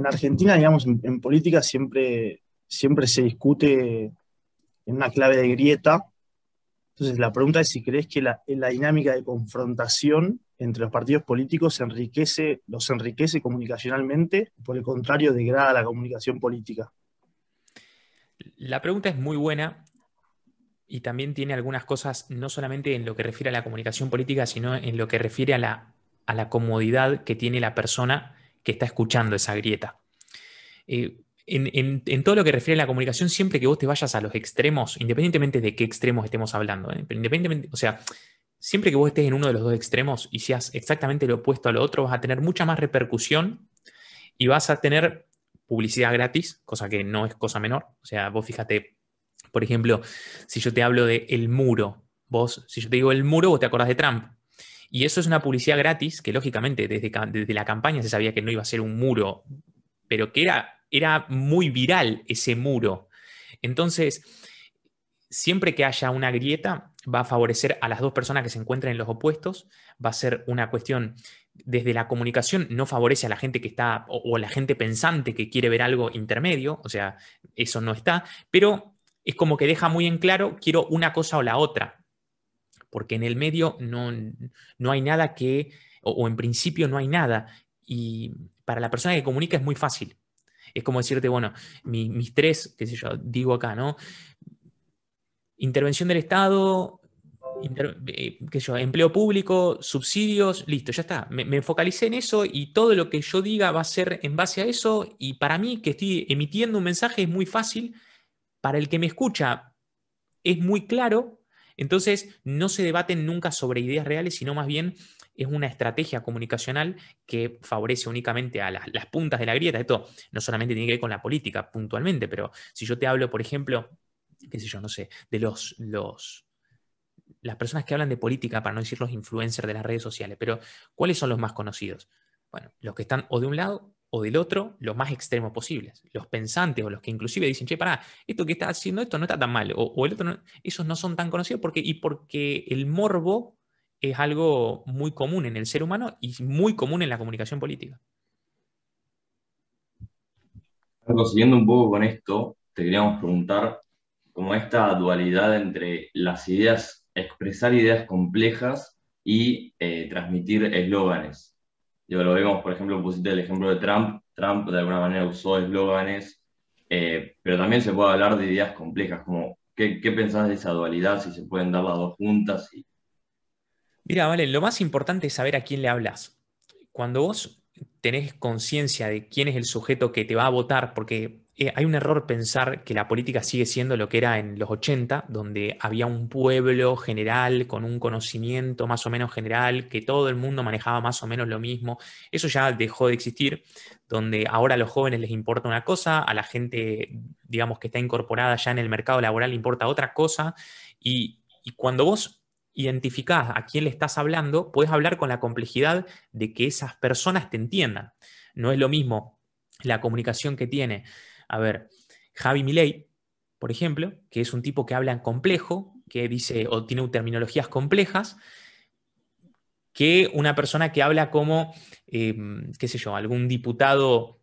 en Argentina, digamos, en, política siempre, siempre se discute en una clave de grieta. Entonces, la pregunta es si crees que la, dinámica de confrontación entre los partidos políticos enriquece, los enriquece comunicacionalmente, por el contrario, degrada la comunicación política. La pregunta es muy buena y también tiene algunas cosas, no solamente en lo que refiere a la comunicación política, sino en lo que refiere a la, a la comodidad que tiene la persona que está escuchando esa grieta. Eh, en, todo lo que refiere a la comunicación, siempre que vos te vayas a los extremos, independientemente de qué extremos estemos hablando, ¿eh? independientemente, o sea, siempre que vos estés en uno de los dos extremos y seas exactamente lo opuesto a lo otro, vas a tener mucha más repercusión y vas a tener publicidad gratis, cosa que no es cosa menor. O sea, vos fíjate, por ejemplo, si yo te hablo de el muro, vos, si yo te digo el muro, vos te acordás de Trump. Y eso es una publicidad gratis que lógicamente desde, la campaña se sabía que no iba a ser un muro, pero que era, muy viral ese muro. Entonces, siempre que haya una grieta, va a favorecer a las dos personas que se encuentran en los opuestos, va a ser una cuestión desde la comunicación, no favorece a la gente que está, o, a la gente pensante que quiere ver algo intermedio, o sea, eso no está, pero es como que deja muy en claro, quiero una cosa o la otra, porque en el medio no, no hay nada que, o, en principio no hay nada, y para la persona que comunica es muy fácil. Es como decirte, bueno, mis tres, qué sé yo, digo acá, ¿no? Intervención del Estado, eh, qué sé yo, empleo público, subsidios, listo, ya está. Me, me, focalicé en eso y todo lo que yo diga va a ser en base a eso. Y para mí, que estoy emitiendo un mensaje, es muy fácil. Para el que me escucha, es muy claro entonces, no se debaten nunca sobre ideas reales, sino más bien es una estrategia comunicacional que favorece únicamente a las, puntas de la grieta. Esto no solamente tiene que ver con la política puntualmente, pero si yo te hablo, por ejemplo, qué sé yo, no sé, de los, los las personas que hablan de política, para no decir los influencers de las redes sociales, pero ¿cuáles son los más conocidos? Bueno, los que están o de un lado o del otro lo más extremos posibles. Los pensantes o los que inclusive dicen, che, pará, esto que está haciendo esto no está tan mal, o, el otro, esos no son tan conocidos porque, y porque el morbo es algo muy común en el ser humano y muy común en la comunicación política. Siguiendo un poco con esto, te queríamos preguntar cómo esta dualidad entre las ideas, expresar ideas complejas y eh, transmitir eslóganes lo vemos, por ejemplo, pusiste el ejemplo de Trump. Trump de alguna manera usó eslóganes, eh, pero también se puede hablar de ideas complejas, como ¿qué, ¿qué, pensás de esa dualidad? Si se pueden dar las dos juntas. Mira, vale, lo más importante es saber a quién le hablas. Cuando vos tenés conciencia de quién es el sujeto que te va a votar, porque eh, hay un error pensar que la política sigue siendo lo que era en los 80, donde había un pueblo general con un conocimiento más o menos general, que todo el mundo manejaba más o menos lo mismo. Eso ya dejó de existir, donde ahora a los jóvenes les importa una cosa, a la gente, digamos, que está incorporada ya en el mercado laboral le importa otra cosa, y, y cuando vos identificás a quién le estás hablando, puedes hablar con la complejidad de que esas personas te entiendan. No es lo mismo la comunicación que tiene a ver, Javi Milei, por ejemplo, que es un tipo que habla en complejo, que dice o tiene terminologías complejas, que una persona que habla como, em, qué sé yo, algún diputado,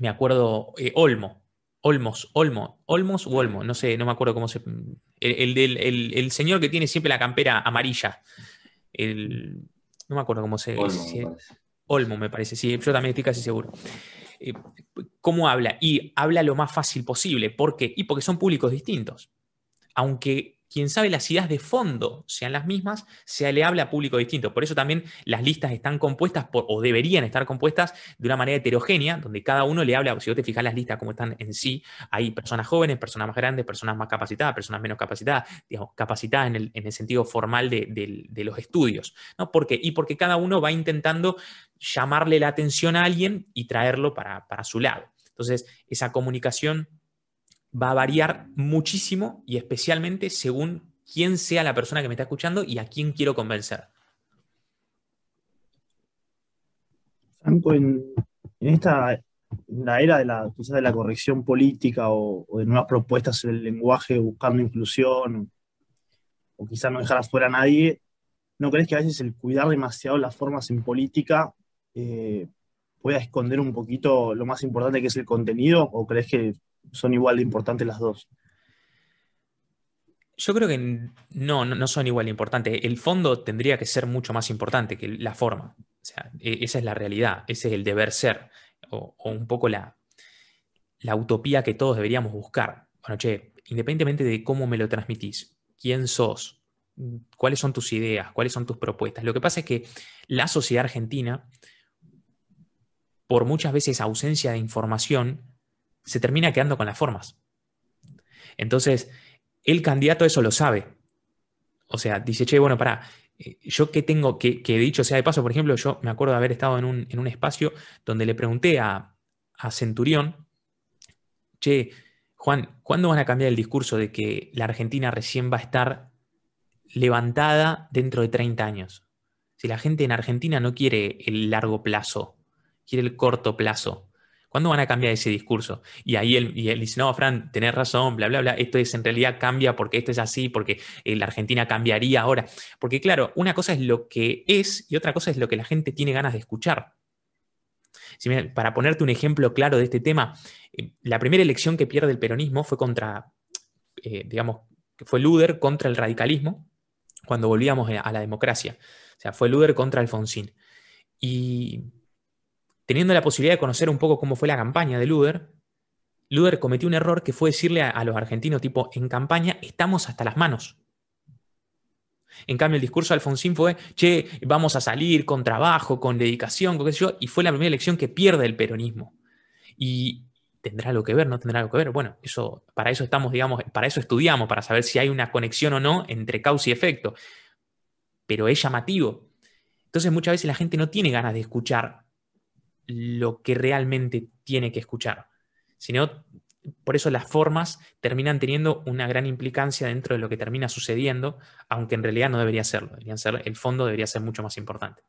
me acuerdo, eh, Olmo, Olmos, Olmo, Olmos u Olmo, no sé, no me acuerdo cómo se... El, el, señor que tiene siempre la campera amarilla, no me acuerdo cómo se... Olmo, Olmo me parece, sí, yo también estoy casi seguro. Eh, ¿Cómo habla? Y habla lo más fácil posible. ¿Por qué? Y porque son públicos distintos. Aunque quien sabe las ideas de fondo sean las mismas, se le habla a público distinto. Por eso también las listas están compuestas por, o deberían estar compuestas de una manera heterogénea, donde cada uno le habla, si vos te fijas las listas como están en sí, hay personas jóvenes, personas más grandes, personas más capacitadas, personas menos capacitadas, digamos, capacitadas en el, sentido formal de, los estudios. ¿no? ¿Por Y porque cada uno va intentando llamarle la atención a alguien y traerlo para, para su lado. Entonces, esa comunicación va a variar muchísimo y especialmente según quién sea la persona que me está escuchando y a quién quiero convencer. Franco, en, esta la era de la, de la corrección política o, de nuevas propuestas en el lenguaje buscando inclusión o, quizás no dejar afuera a nadie, ¿no crees que a veces el cuidar demasiado las formas en política eh, pueda esconder un poquito lo más importante que es el contenido o crees que son igual de importantes las dos? Yo creo que no, no, son igual de importantes. El fondo tendría que ser mucho más importante que la forma. O sea, e, esa es la realidad, ese es el deber ser, o, un poco la, la utopía que todos deberíamos buscar. Bueno, che, independientemente de cómo me lo transmitís, quién sos, cuáles son tus ideas, cuáles son tus propuestas. Lo que pasa es que la sociedad argentina, por muchas veces ausencia de información, se termina quedando con las formas. Entonces, el candidato eso lo sabe. O sea, dice, che, bueno, para, eh, yo que tengo, que, que dicho sea de paso, por ejemplo, yo me acuerdo de haber estado en un, espacio donde le pregunté a, a Centurión, che, Juan, ¿cuándo van a cambiar el discurso de que la Argentina recién va a estar levantada dentro de 30 años? Si la gente en Argentina no quiere el largo plazo, quiere el corto plazo. ¿Cuándo van a cambiar ese discurso? Y ahí él, y él dice, no, Fran, tenés razón, bla, bla, bla, esto es en realidad cambia porque esto es así, porque eh, la Argentina cambiaría ahora. Porque claro, una cosa es lo que es y otra cosa es lo que la gente tiene ganas de escuchar. para ponerte un ejemplo claro de este tema, eh, la primera elección que pierde el peronismo fue contra, eh, digamos, fue Luder contra el radicalismo, cuando volvíamos a la democracia. O sea, fue Luder contra Alfonsín. Y teniendo la posibilidad de conocer un poco cómo fue la campaña de Luder, Luder cometió un error que fue decirle a, los argentinos, tipo, en campaña estamos hasta las manos. En cambio, el discurso de Alfonsín fue, che, vamos a salir con trabajo, con dedicación, con qué sé yo, y fue la primera elección que pierde el peronismo. Y tendrá algo que ver, no tendrá algo que ver. Bueno, eso, para eso estamos, digamos, para eso estudiamos, para saber si hay una conexión o no entre causa y efecto. Pero es llamativo. Entonces, muchas veces la gente no tiene ganas de escuchar lo que realmente tiene que escuchar, sino por eso las formas terminan teniendo una gran implicancia dentro de lo que termina sucediendo, aunque en realidad no debería serlo, deberían ser, el fondo debería ser mucho más importante.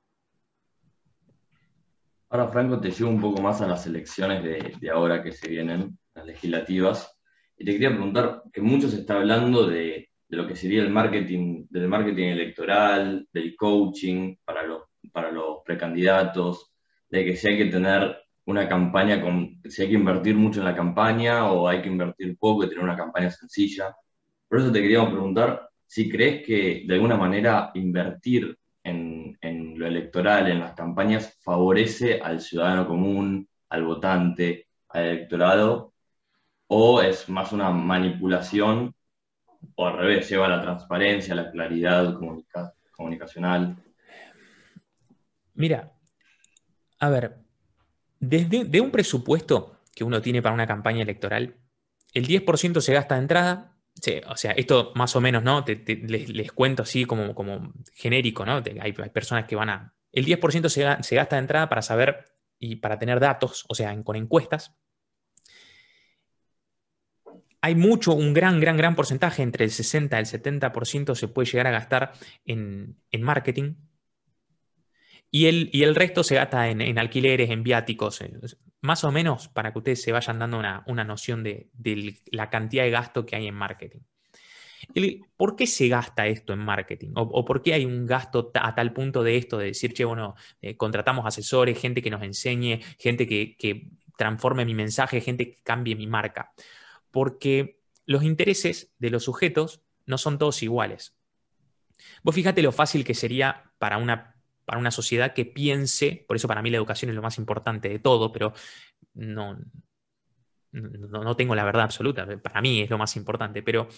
Ahora, Franco, te llevo un poco más a las elecciones de, ahora que se vienen, las legislativas, y te quería preguntar que mucho se está hablando de, de, lo que sería el marketing, del marketing electoral, del coaching para los, para los precandidatos, de que si hay que tener una campaña, con, si hay que invertir mucho en la campaña o hay que invertir poco y tener una campaña sencilla. Por eso te queríamos preguntar si crees que de alguna manera invertir en, en lo electoral, en las campañas, favorece al ciudadano común, al votante, al electorado, o es más una manipulación, o al revés, lleva a la transparencia, a la claridad comunicacional. Mira, a ver, desde de un presupuesto que uno tiene para una campaña electoral, el 10% se gasta de entrada. o sea, esto más o menos, ¿no? les, cuento así como, como genérico, ¿no? Hay, personas que van a... El 10% se, se, gasta de entrada para saber y para tener datos, o sea, con encuestas. Hay mucho, un gran, gran, gran porcentaje, entre el 60 y el 70% se puede llegar a gastar en, en marketing, y el, y el resto se gasta en, alquileres, en viáticos, más o menos para que ustedes se vayan dando una, noción de, la cantidad de gasto que hay en marketing. ¿Por qué se gasta esto en marketing? O, por qué hay un gasto a tal punto de esto, de decir, che, bueno, eh, contratamos asesores, gente que nos enseñe, gente que, que transforme mi mensaje, gente que cambie mi marca? Porque los intereses de los sujetos no son todos iguales. Vos fíjate lo fácil que sería para una para una sociedad que piense, por eso para mí la educación es lo más importante de todo, pero no, no, tengo la verdad absoluta, para mí es lo más importante, pero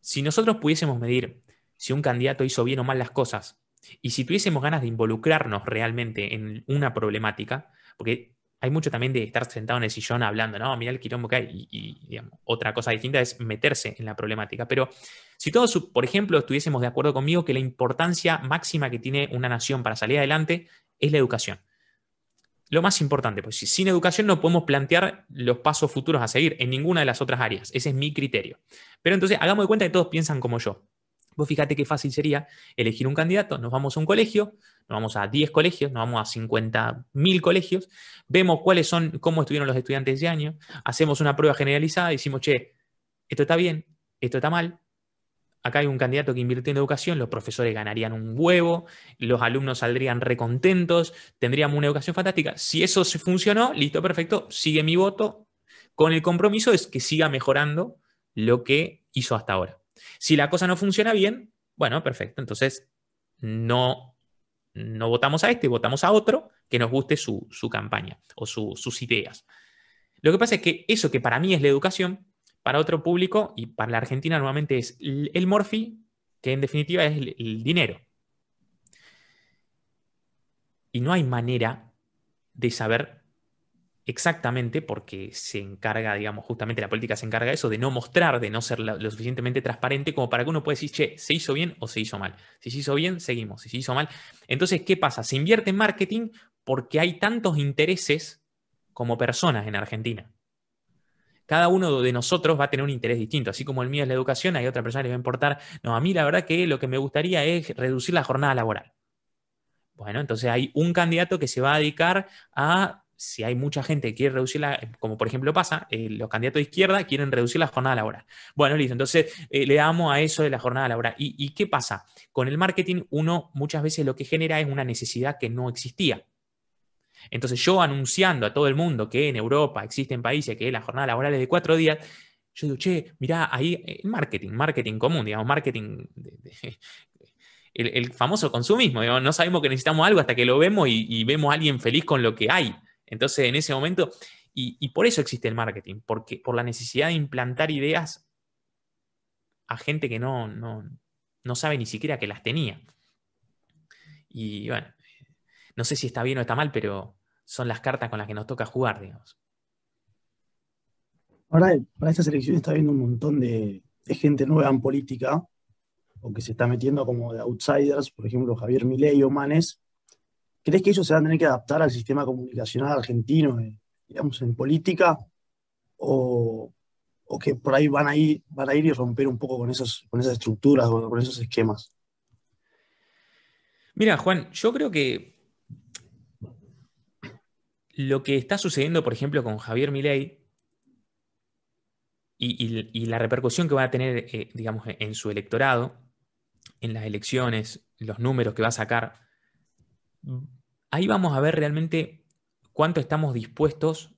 si nosotros pudiésemos medir si un candidato hizo bien o mal las cosas, y si tuviésemos ganas de involucrarnos realmente en una problemática, porque hay mucho también de estar sentado en el sillón hablando, no, mira el quilombo que hay, y, otra cosa distinta es meterse en la problemática. Pero si todos, por ejemplo, estuviésemos de acuerdo conmigo que la importancia máxima que tiene una nación para salir adelante es la educación. Lo más importante, pues sin educación no podemos plantear los pasos futuros a seguir en ninguna de las otras áreas. Ese es mi criterio. Pero entonces, hagamos de cuenta que todos piensan como yo. Vos fíjate qué fácil sería elegir un candidato, nos vamos a un colegio, nos vamos a 10 colegios, nos vamos a 50.000 colegios, vemos cuáles son, cómo estuvieron los estudiantes de año, hacemos una prueba generalizada decimos, che, esto está bien, esto está mal, acá hay un candidato que invirtió en educación, los profesores ganarían un huevo, los alumnos saldrían recontentos, tendríamos una educación fantástica. Si eso se funcionó, listo, perfecto, sigue mi voto, con el compromiso es que siga mejorando lo que hizo hasta ahora. Si la cosa no funciona bien, bueno, perfecto, entonces no, no votamos a este, votamos a otro que nos guste su, campaña o sus ideas. Lo que pasa es que eso que para mí es la educación, para otro público y para la Argentina normalmente es el morfi, que en definitiva es el, dinero. Y no hay manera de saber exactamente porque se encarga, digamos, justamente la política se encarga de eso, de no mostrar, de no ser lo, suficientemente transparente como para que uno pueda decir, che, ¿se hizo bien o se hizo mal? Si se hizo bien, seguimos. Si se hizo mal. Entonces, ¿qué pasa? Se invierte en marketing porque hay tantos intereses como personas en Argentina cada uno de nosotros va a tener un interés distinto. Así como el mío es la educación, hay otra persona que le va a importar, no, a mí la verdad que lo que me gustaría es reducir la jornada laboral. Bueno, entonces hay un candidato que se va a dedicar a, si hay mucha gente que quiere reducirla, como por ejemplo pasa, eh, los candidatos de izquierda quieren reducir la jornada laboral. Bueno, listo, entonces eh, le damos a eso de la jornada laboral. ¿Y qué pasa? Con el marketing uno muchas veces lo que genera es una necesidad que no existía. Entonces yo anunciando a todo el mundo que en Europa existen países que la jornada laboral es de cuatro días, yo digo, che, mirá, ahí marketing, marketing común, digamos, marketing, el, famoso consumismo, no sabemos que necesitamos algo hasta que lo vemos y, vemos a alguien feliz con lo que hay. Entonces en ese momento, y, por eso existe el marketing, porque, por la necesidad de implantar ideas a gente que no, no, no sabe ni siquiera que las tenía. Y bueno, no sé si está bien o está mal, pero son las cartas con las que nos toca jugar, digamos. Ahora, para esta selección está viendo un montón de, gente nueva en política, o que se está metiendo como de outsiders, por ejemplo, Javier Milei o Manes. ¿Crees que ellos se van a tener que adaptar al sistema comunicacional argentino, eh, digamos, en política? O, que por ahí van a ir, van a ir y romper un poco con, esos, con esas estructuras o con esos esquemas? Mira, Juan, yo creo que lo que está sucediendo, por ejemplo, con Javier Milei y, la repercusión que va a tener, eh, digamos, en su electorado, en las elecciones, los números que va a sacar, ahí vamos a ver realmente cuánto estamos dispuestos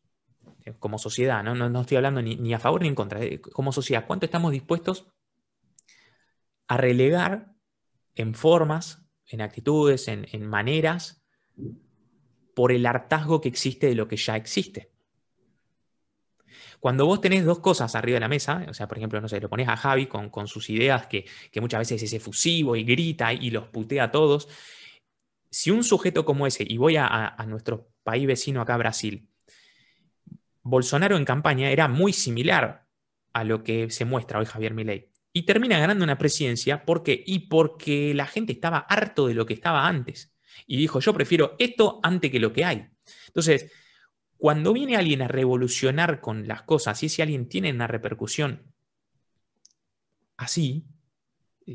eh, como sociedad, no, no, estoy hablando ni, a favor ni en contra, eh, como sociedad, cuánto estamos dispuestos a relegar en formas, en actitudes, en, en maneras, por el hartazgo que existe de lo que ya existe. Cuando vos tenés dos cosas arriba de la mesa, o sea, por ejemplo, no sé, lo pones a Javi con, sus ideas que, muchas veces es efusivo y grita y los putea a todos, si un sujeto como ese, y voy a, nuestro país vecino acá, Brasil, Bolsonaro en campaña era muy similar a lo que se muestra hoy Javier Milei. Y termina ganando una presidencia porque y porque la gente estaba harto de lo que estaba antes y dijo, yo prefiero esto antes que lo que hay. Entonces, cuando viene alguien a revolucionar con las cosas y si alguien tiene una repercusión así,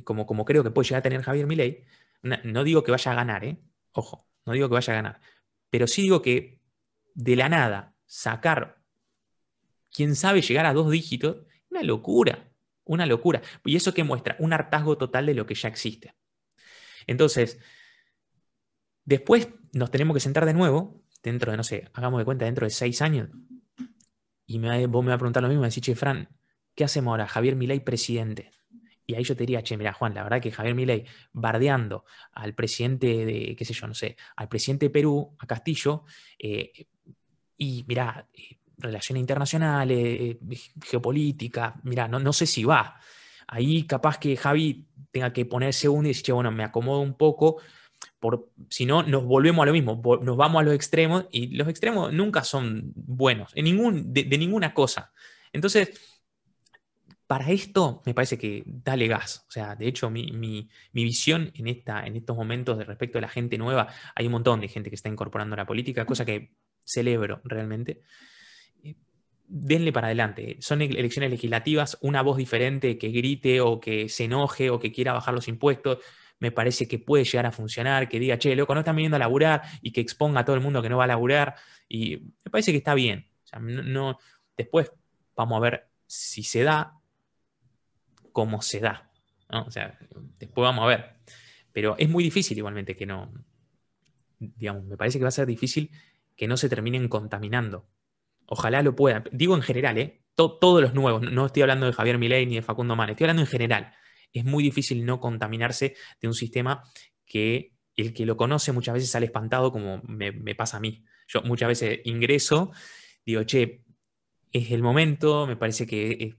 como, como creo que puede llegar a tener Javier Milei, no digo que vaya a ganar, ¿eh? ojo, no digo que vaya a ganar, pero sí digo que de la nada sacar, quién sabe, llegar a dos dígitos, una locura, una locura. Y eso que muestra un hartazgo total de lo que ya existe. Entonces, Después nos tenemos que sentar de nuevo, dentro de, no sé, hagamos de cuenta, dentro de seis años, y me, vos me vas a preguntar lo mismo, me decís, che, Fran, ¿qué hacemos ahora? Javier Milei presidente. Y ahí yo te diría, che, mira, Juan, la verdad que Javier Milei bardeando al presidente de, qué sé yo, no sé, al presidente de Perú, a Castillo, eh, y mira, eh, relaciones internacionales, eh, geopolítica, mira, no, no sé si va. Ahí capaz que Javi tenga que ponerse uno y decir, che, bueno, me acomodo un poco, si no, nos volvemos a lo mismo, nos vamos a los extremos y los extremos nunca son buenos, en ningún, de, ninguna cosa. Entonces, para esto me parece que dale gas. O sea, de hecho, mi, visión en, esta, en estos momentos de respecto a la gente nueva, hay un montón de gente que está incorporando la política, cosa que celebro realmente. Eh, denle para adelante. Son elecciones legislativas, una voz diferente que grite o que se enoje o que quiera bajar los impuestos me parece que puede llegar a funcionar, que diga, che, loco, no están viniendo a laburar y que exponga a todo el mundo que no va a laburar. Y me parece que está bien. no, después vamos a ver si se da, cómo se da. O sea, después vamos a ver. Pero es muy difícil igualmente que no, digamos, me parece que va a ser difícil que no se terminen contaminando. Ojalá lo puedan. Digo en general, ¿eh? todos los nuevos, no estoy hablando de Javier Milei ni de Facundo Manes, estoy hablando en general. Es muy difícil no contaminarse de un sistema que el que lo conoce muchas veces sale espantado, como me, pasa a mí. Yo muchas veces ingreso, digo, che, es el momento, me parece que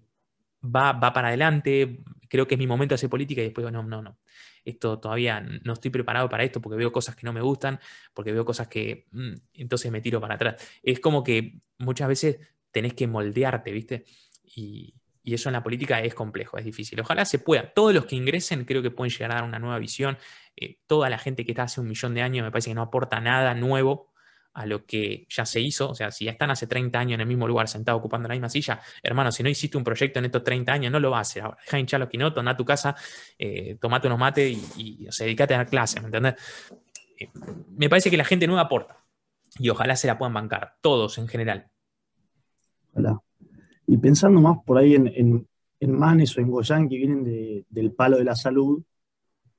va, va para adelante, creo que es mi momento de hacer política y después no, no, no esto todavía no estoy preparado para esto porque veo cosas que no me gustan, porque veo cosas que mm, entonces me tiro para atrás. Es como que muchas veces tenés que moldearte, ¿viste? Y, eso en la política es complejo, es difícil. Ojalá se pueda. Todos los que ingresen creo que pueden llegar a dar una nueva visión. Eh, toda la gente que está hace un millón de años me parece que no aporta nada nuevo a lo que ya se hizo. O sea, si ya están hace 30 años en el mismo lugar, sentado ocupando la misma silla, hermano, si no hiciste un proyecto en estos 30 años, no lo vas a hacer ahora. Deja hinchar los quinotos, anda a tu casa, eh, tomate unos mates y, o sea, dedicate a dar clases, ¿me entendés? Eh, me parece que la gente nueva aporta. Y ojalá se la puedan bancar, todos en general. Ojalá. Y pensando más por ahí en, Manes o en Goyan, que vienen del palo de la salud,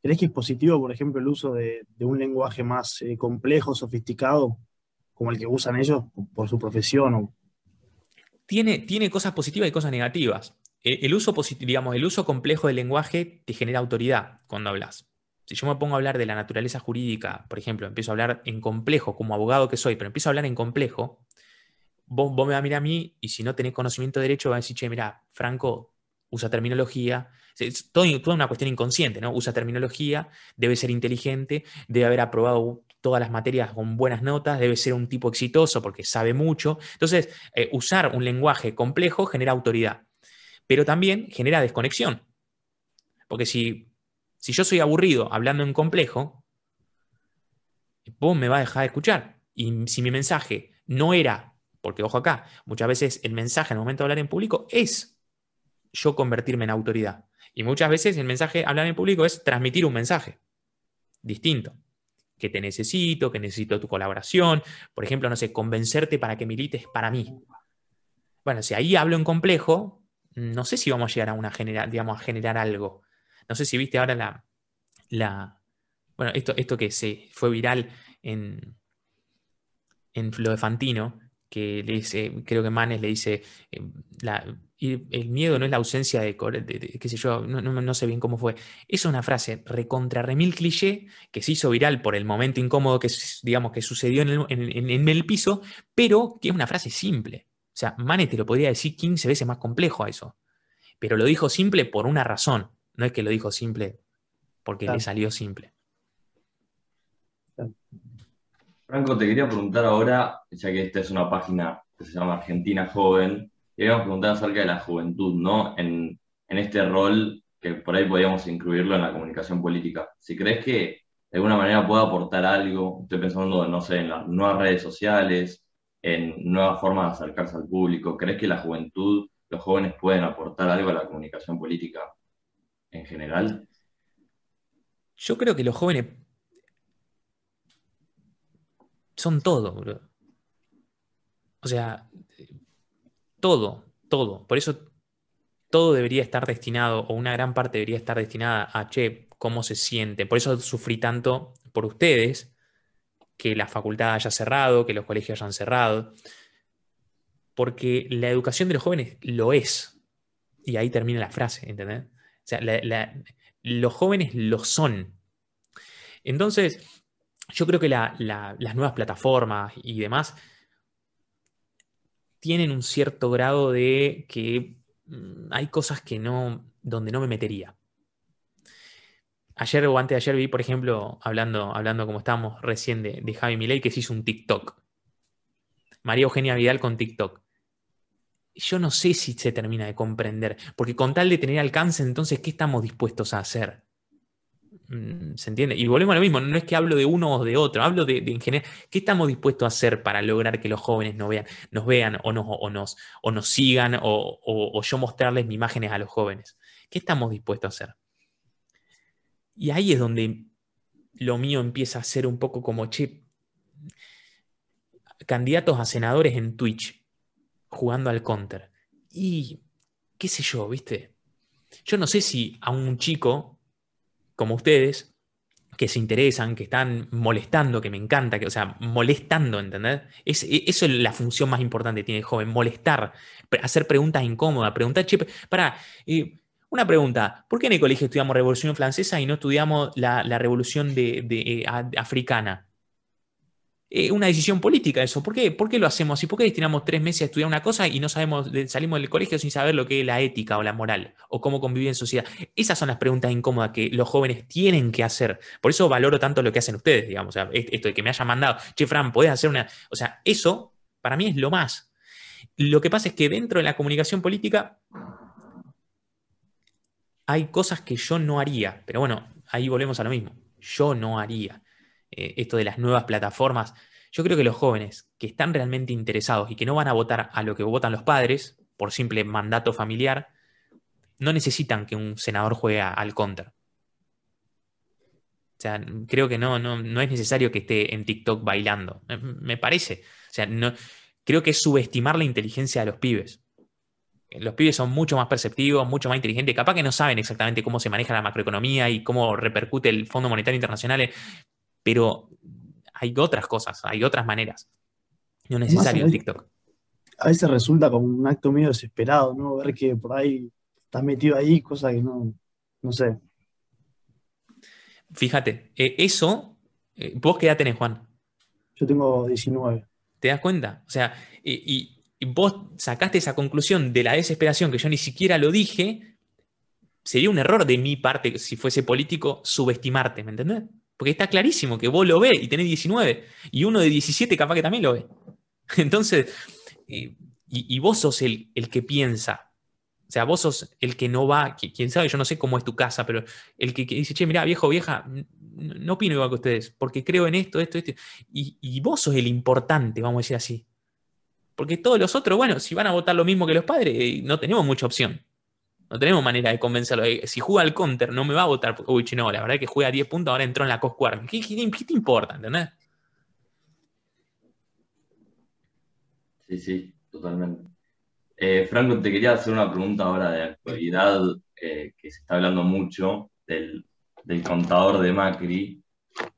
¿crees que es positivo, por ejemplo, el uso de, un lenguaje más eh, complejo, sofisticado, como el que usan ellos por su profesión. Tiene, tiene cosas positivas y cosas negativas. E, el, uso, digamos, el uso complejo del lenguaje te genera autoridad cuando hablas. Si yo me pongo a hablar de la naturaleza jurídica, por ejemplo, empiezo a hablar en complejo, como abogado que soy, pero empiezo a hablar en complejo, vos, me vas a mirar a mí y si no tenés conocimiento de derecho, vas a decir, che, mira, Franco usa terminología, es toda una cuestión inconsciente, ¿no? Usa terminología, debe ser inteligente, debe haber aprobado todas las materias con buenas notas, debe ser un tipo exitoso porque sabe mucho. Entonces, eh, usar un lenguaje complejo genera autoridad, pero también genera desconexión. Porque si, si yo soy aburrido hablando en complejo, vos me va a dejar de escuchar. Y si mi mensaje no era, porque ojo acá, muchas veces el mensaje en el momento de hablar en público es yo convertirme en autoridad. Y muchas veces el mensaje hablar en público es transmitir un mensaje distinto que te necesito, que necesito tu colaboración, por ejemplo, no sé, convencerte para que milites para mí. Bueno, si ahí hablo en complejo, no sé si vamos a llegar a una generar, digamos, a generar algo. No sé si viste ahora la, la bueno, esto, esto que se fue viral en, en lo de Fantino, que le dice, creo que Manes le dice, eh, y el miedo no es la ausencia de, qué sé yo, no, sé bien cómo fue. Es una frase recontra remil cliché que se hizo viral por el momento incómodo que, digamos, que sucedió en el, el piso, pero que es una frase simple. O sea, Mane te lo podría decir 15 veces más complejo a eso. Pero lo dijo simple por una razón. No es que lo dijo simple porque le salió simple. Franco, te quería preguntar ahora, ya que esta es una página que se llama Argentina Joven, queríamos preguntar acerca de la juventud, ¿no? En, este rol que por ahí podríamos incluirlo en la comunicación política. Si crees que de alguna manera puede aportar algo, estoy pensando, no sé, en las nuevas redes sociales, en nuevas formas de acercarse al público, ¿crees que la juventud, los jóvenes pueden aportar algo a la comunicación política en general? Yo creo que los jóvenes son todo, bro. O sea, todo, todo. Por eso todo debería estar destinado, o una gran parte debería estar destinada a, che, cómo se siente. Por eso sufrí tanto por ustedes, que la facultad haya cerrado, que los colegios hayan cerrado. Porque la educación de los jóvenes lo es. Y ahí termina la frase, ¿entendés? O sea, los jóvenes lo son. Entonces, yo creo que las nuevas plataformas y demás tienen un cierto grado de que mm, hay cosas que no, donde no me metería. Ayer o antes de ayer vi, por ejemplo, hablando, hablando como estábamos recién de, de Javi Milei, que se hizo un TikTok. María Eugenia Vidal con TikTok. Yo no sé si se termina de comprender, porque con tal de tener alcance, entonces, ¿qué estamos dispuestos a hacer? Mm, ¿Se entiende? Y volvemos a lo mismo, no es que hablo de uno o de otro, hablo de, en general, ¿qué estamos dispuestos a hacer para lograr que los jóvenes nos vean, nos vean o, nos, o, nos, o nos sigan o, yo mostrarles mis imágenes a los jóvenes? ¿Qué estamos dispuestos a hacer? Y ahí es donde lo mío empieza a ser un poco como, che, candidatos a senadores en Twitch jugando al counter. Y qué sé yo, ¿viste? yo no sé si a un chico como ustedes, que se interesan, que están molestando, que me encanta, que, o sea, molestando, ¿entendés? Es, e, eso es la función más importante que tiene el joven, molestar, hacer preguntas incómodas, preguntar, che, para, eh, una pregunta, ¿por qué en el colegio estudiamos Revolución Francesa y no estudiamos la, Revolución de, eh, africana? Eh, una decisión política eso. ¿Por qué? ¿Por qué lo hacemos así? ¿Por qué destinamos tres meses a estudiar una cosa y no sabemos, salimos del colegio sin saber lo que es la ética o la moral o cómo convivir en sociedad? Esas son las preguntas incómodas que los jóvenes tienen que hacer. Por eso valoro tanto lo que hacen ustedes, digamos. esto de que me hayan mandado, che, Fran, podés hacer una. O sea, eso para mí es lo más. Lo que pasa es que dentro de la comunicación política hay cosas que yo no haría, pero bueno, ahí volvemos a lo mismo. Yo no haría. Eh, esto de las nuevas plataformas. Yo creo que los jóvenes que están realmente interesados y que no van a votar a lo que votan los padres por simple mandato familiar, no necesitan que un senador juegue al counter. O sea, creo que no, no, no es necesario que esté en TikTok bailando. Me parece. O sea, no, creo que es subestimar la inteligencia de los pibes. Los pibes son mucho más perceptivos, mucho más inteligentes, capaz que no saben exactamente cómo se maneja la macroeconomía y cómo repercute el Fondo Monetario Internacional pero hay otras cosas, hay otras maneras. No necesario en TikTok. A veces resulta como un acto medio desesperado, ¿no? Ver que por ahí estás metido ahí, cosa que no, no sé. Fíjate, eh, eso, eh, ¿vos qué edad tenés, Juan? Yo tengo 19. ¿Te das cuenta? O sea, y, y vos sacaste esa conclusión de la desesperación que yo ni siquiera lo dije, sería un error de mi parte, si fuese político, subestimarte, ¿me entendés? Porque está clarísimo que vos lo ves y tenés 19. Y uno de 17 capaz que también lo ve. Entonces, y, vos sos el, el, que piensa. O sea, vos sos el que no va, quién sabe, yo no sé cómo es tu casa, pero el que, dice, che, mira, viejo, vieja, no opino igual que ustedes, porque creo en esto, esto, esto. Y, y vos sos el importante, vamos a decir así. Porque todos los otros, bueno, si van a votar lo mismo que los padres, eh, no tenemos mucha opción. No tenemos manera de convencerlo. Eh, si juega al counter, no me va a votar. Uy, no, la verdad es que juega a 10 puntos, ahora entró en la Cosquarm. ¿Qué, ¿Qué, te importa? ¿Entendés? Sí, sí, totalmente. Eh, Franco, te quería hacer una pregunta ahora de actualidad, eh, que se está hablando mucho del, contador de Macri.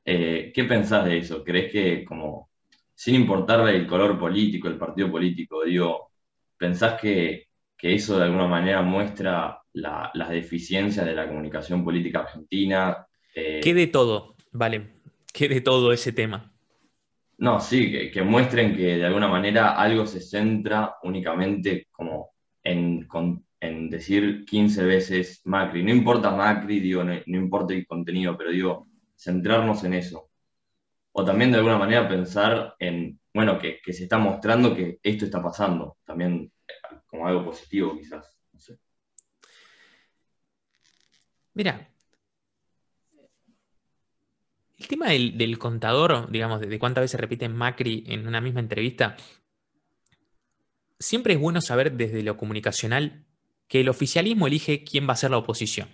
¿Qué pensás de eso? ¿Crees que, como, sin importarle el color político, el partido político, digo, pensás que que eso de alguna manera muestra las deficiencias de la comunicación política argentina. Eh, ¿Qué de todo? Vale, ¿qué de todo ese tema? No, sí, que, muestren que de alguna manera algo se centra únicamente como en, decir 15 veces Macri. No importa Macri, digo, no, importa el contenido, pero digo, centrarnos en eso. O también de alguna manera pensar en, bueno, que, que se está mostrando que esto está pasando. También como algo positivo quizás. Mira, el tema del, contador, digamos, de, cuántas veces repite Macri en una misma entrevista, siempre es bueno saber desde lo comunicacional que el oficialismo elige quién va a ser la oposición.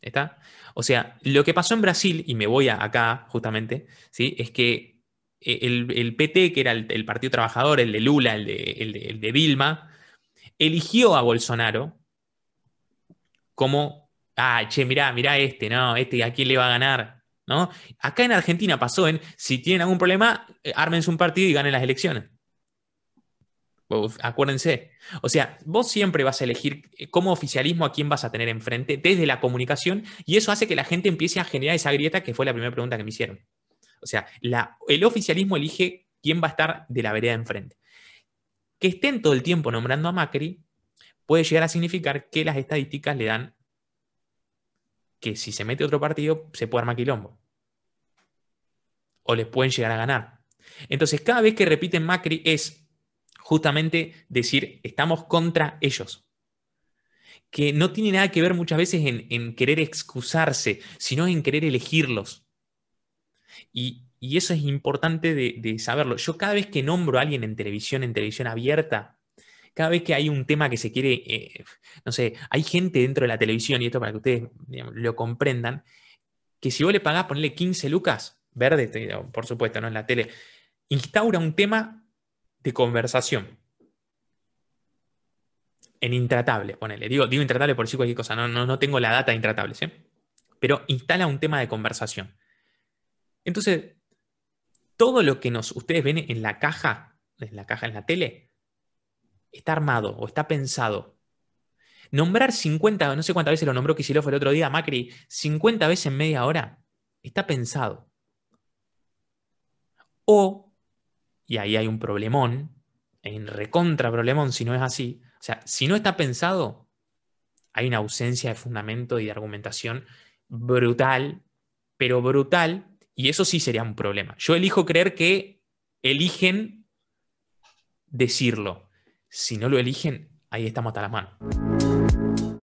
¿Está? O sea, lo que pasó en Brasil, y me voy a acá justamente, ¿sí? es que eh, el, PT, que era el, Partido Trabajador, el de Lula, el de, el, de, Vilma, eligió a Bolsonaro como, ah, che, mirá, mirá este, ¿no? Este, ¿a quién le va a ganar? ¿No? Acá en Argentina pasó en, si tienen algún problema, eh, ármense un partido y ganen las elecciones. acuérdense. O sea, vos siempre vas a elegir eh, como oficialismo a quién vas a tener enfrente desde la comunicación y eso hace que la gente empiece a generar esa grieta que fue la primera pregunta que me hicieron. O sea, el oficialismo elige quién va a estar de la vereda enfrente. Que estén todo el tiempo nombrando a Macri puede llegar a significar que las estadísticas le dan que si se mete otro partido se puede armar quilombo. O les pueden llegar a ganar. Entonces, cada vez que repiten Macri es justamente decir, estamos contra ellos. Que no tiene nada que ver muchas veces en, en querer excusarse, sino en querer elegirlos. Y, eso es importante de, saberlo. Yo cada vez que nombro a alguien en televisión, en televisión abierta, cada vez que hay un tema que se quiere, eh, no sé, hay gente dentro de la televisión, y esto para que ustedes lo comprendan, que si vos le pagás ponerle 15 lucas, verde, por supuesto, no en la tele, instaura un tema de conversación en intratable, ponele. Digo, digo intratable por decir cualquier cosa, no, no, no tengo la data de intratables, ¿eh? Pero instala un tema de conversación. Entonces, todo lo que nos, ustedes ven en la caja, en la caja en la tele, está armado o está pensado. Nombrar 50, no sé cuántas veces lo nombró Kicillof el otro día, Macri, 50 veces en media hora, está pensado. O, y ahí hay un problemón, en recontra problemón si no es así, o sea, si no está pensado, hay una ausencia de fundamento y de argumentación brutal, pero brutal, y eso sí sería un problema. Yo elijo creer que eligen decirlo. Si no lo eligen, ahí estamos hasta la mano.